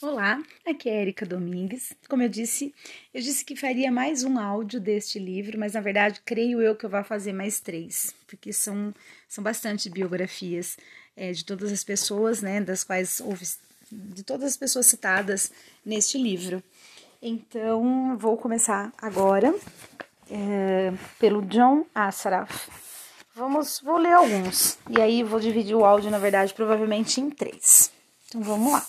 Olá, aqui é Erika Domingues. Como eu disse, eu disse que faria mais um áudio deste livro, mas na verdade creio eu que eu vou fazer mais três, porque são, são bastante biografias é, de todas as pessoas, né, das quais houve, de todas as pessoas citadas neste livro. Então, vou começar agora é, pelo John Assaraf. Vamos, vou ler alguns e aí vou dividir o áudio, na verdade, provavelmente em três. Então, vamos lá.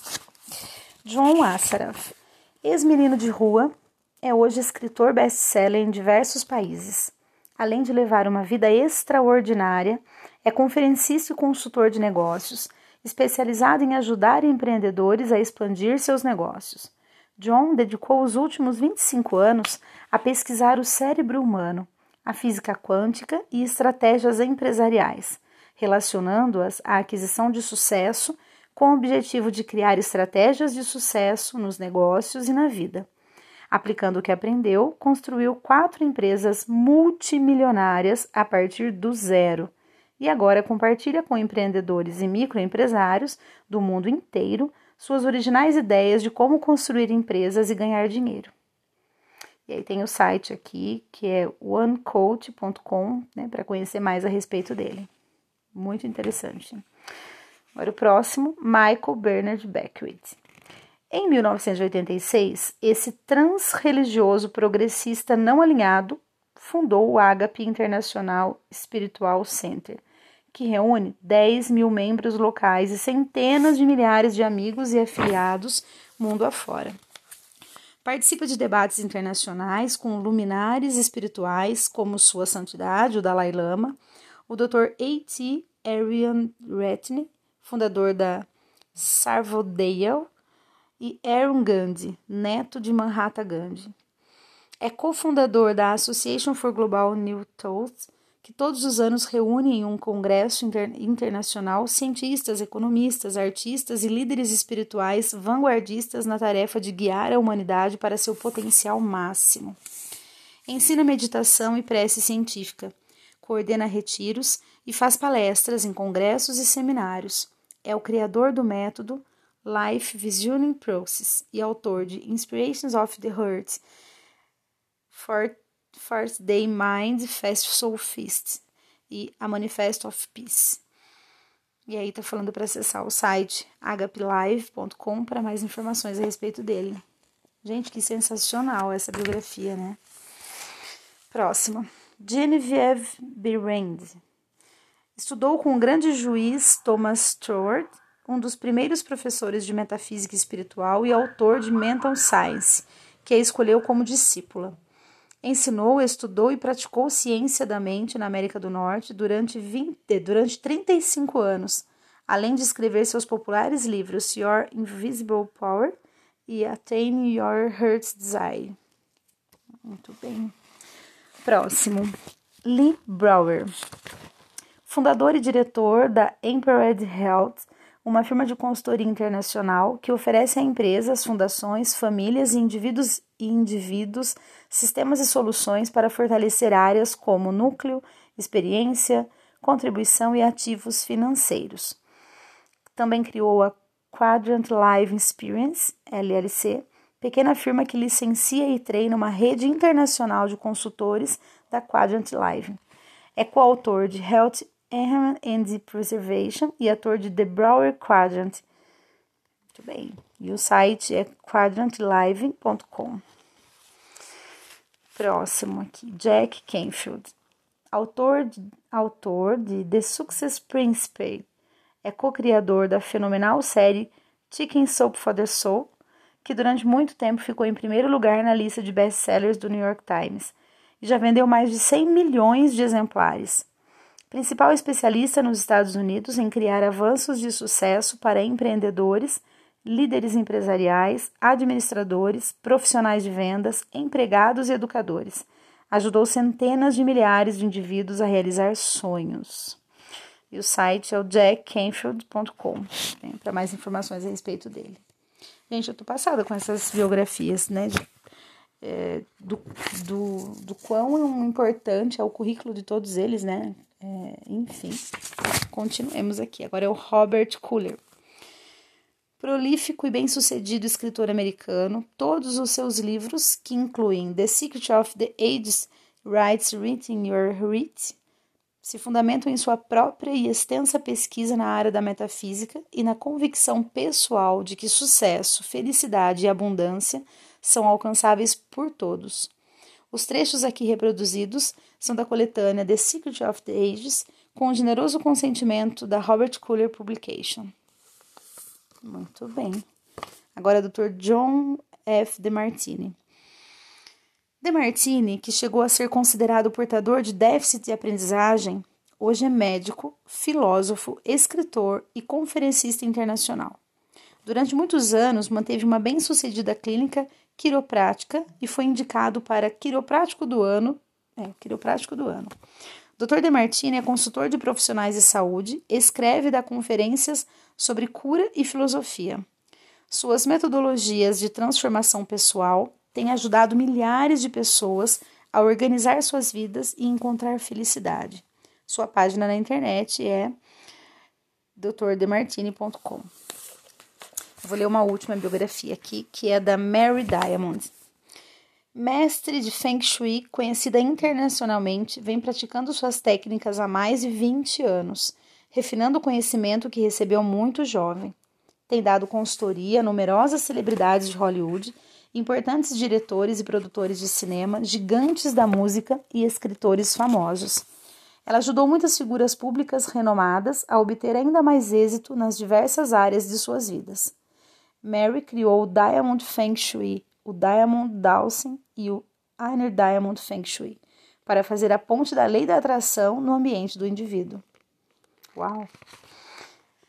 John Assaraf, ex-menino de rua, é hoje escritor best-seller em diversos países. Além de levar uma vida extraordinária, é conferencista e consultor de negócios, especializado em ajudar empreendedores a expandir seus negócios. John dedicou os últimos 25 anos a pesquisar o cérebro humano, a física quântica e estratégias empresariais, relacionando-as à aquisição de sucesso com o objetivo de criar estratégias de sucesso nos negócios e na vida. Aplicando o que aprendeu, construiu quatro empresas multimilionárias a partir do zero e agora compartilha com empreendedores e microempresários do mundo inteiro suas originais ideias de como construir empresas e ganhar dinheiro. E aí tem o site aqui que é onecoach.com né, para conhecer mais a respeito dele. Muito interessante. Agora o próximo, Michael Bernard Beckwith. Em 1986, esse transreligioso progressista não alinhado fundou o Agape International Spiritual Center, que reúne 10 mil membros locais e centenas de milhares de amigos e afiliados mundo afora. Participa de debates internacionais com luminares espirituais como Sua Santidade, o Dalai Lama, o Dr. A.T. Arian Retney fundador da Sarvodale, e Aaron Gandhi, neto de Mahatma Gandhi. É cofundador da Association for Global New Thought, que todos os anos reúne em um congresso inter internacional cientistas, economistas, artistas e líderes espirituais vanguardistas na tarefa de guiar a humanidade para seu potencial máximo. Ensina meditação e prece científica, coordena retiros e faz palestras em congressos e seminários é o criador do método Life Visioning Process e autor de Inspirations of the Heart, First Day Mind, Fast Soul Feast e A Manifesto of Peace. E aí tá falando para acessar o site agaplive.com para mais informações a respeito dele. Gente, que sensacional essa biografia, né? Próximo. Genevieve Berend. Estudou com o grande juiz Thomas Stewart, um dos primeiros professores de metafísica espiritual e autor de Mental Science, que a escolheu como discípula. Ensinou, estudou e praticou ciência da mente na América do Norte durante, 20, durante 35 anos, além de escrever seus populares livros Your Invisible Power e Attain Your Heart's Desire. Muito bem. Próximo. Lee Brower fundador e diretor da Empowered Health, uma firma de consultoria internacional que oferece a empresas, fundações, famílias e indivíduos, e indivíduos sistemas e soluções para fortalecer áreas como núcleo, experiência, contribuição e ativos financeiros. Também criou a Quadrant Live Experience, LLC, pequena firma que licencia e treina uma rede internacional de consultores da Quadrant Live. É coautor de Health Enhancement and Preservation e ator de The Brower Quadrant. Muito bem. E o site é quadrantlive.com. Próximo aqui, Jack Canfield. Autor de, autor de The Success Principle. É co-criador da fenomenal série Chicken Soup for the Soul, que durante muito tempo ficou em primeiro lugar na lista de best-sellers do New York Times e já vendeu mais de 100 milhões de exemplares principal especialista nos Estados Unidos em criar avanços de sucesso para empreendedores, líderes empresariais, administradores, profissionais de vendas, empregados e educadores. Ajudou centenas de milhares de indivíduos a realizar sonhos. E o site é o jackcanfield.com, né, para mais informações a respeito dele. Gente, eu tô passada com essas biografias, né? De, é, do, do, do quão importante é o currículo de todos eles, né? É, enfim, continuemos aqui. Agora é o Robert Cooler. Prolífico e bem-sucedido escritor americano, todos os seus livros, que incluem The Secret of the Ages, Writes Written Your Writ, se fundamentam em sua própria e extensa pesquisa na área da metafísica e na convicção pessoal de que sucesso, felicidade e abundância são alcançáveis por todos. Os trechos aqui reproduzidos são da coletânea The Secret of the Ages, com o generoso consentimento da Robert Cooler Publication. Muito bem. Agora, Dr. John F. DeMartini. DeMartini, que chegou a ser considerado portador de déficit de aprendizagem, hoje é médico, filósofo, escritor e conferencista internacional. Durante muitos anos, manteve uma bem-sucedida clínica quiroprática e foi indicado para quiroprático do ano. É, quiroprático do ano. Dr. Demartini é consultor de profissionais de saúde, escreve e dá conferências sobre cura e filosofia. Suas metodologias de transformação pessoal têm ajudado milhares de pessoas a organizar suas vidas e encontrar felicidade. Sua página na internet é drdemartini.com. Vou ler uma última biografia aqui, que é da Mary Diamond. Mestre de Feng Shui, conhecida internacionalmente, vem praticando suas técnicas há mais de 20 anos, refinando o conhecimento que recebeu muito jovem. Tem dado consultoria a numerosas celebridades de Hollywood, importantes diretores e produtores de cinema, gigantes da música e escritores famosos. Ela ajudou muitas figuras públicas renomadas a obter ainda mais êxito nas diversas áreas de suas vidas. Mary criou o Diamond Feng Shui, o Diamond Dowsing e o Inner Diamond Feng Shui, para fazer a ponte da lei da atração no ambiente do indivíduo. Uau!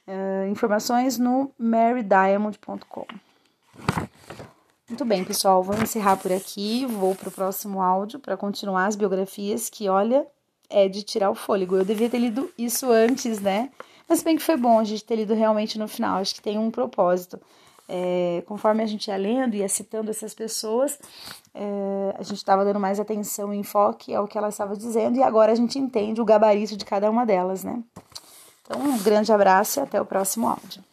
Uh, informações no marydiamond.com. Muito bem, pessoal, vou encerrar por aqui. Vou para o próximo áudio para continuar as biografias que, olha, é de tirar o fôlego. Eu devia ter lido isso antes, né? Mas bem que foi bom a gente ter lido realmente no final. Acho que tem um propósito é, conforme a gente ia lendo e ia citando essas pessoas, é, a gente estava dando mais atenção e enfoque ao que elas estavam dizendo e agora a gente entende o gabarito de cada uma delas, né? Então, um grande abraço e até o próximo áudio.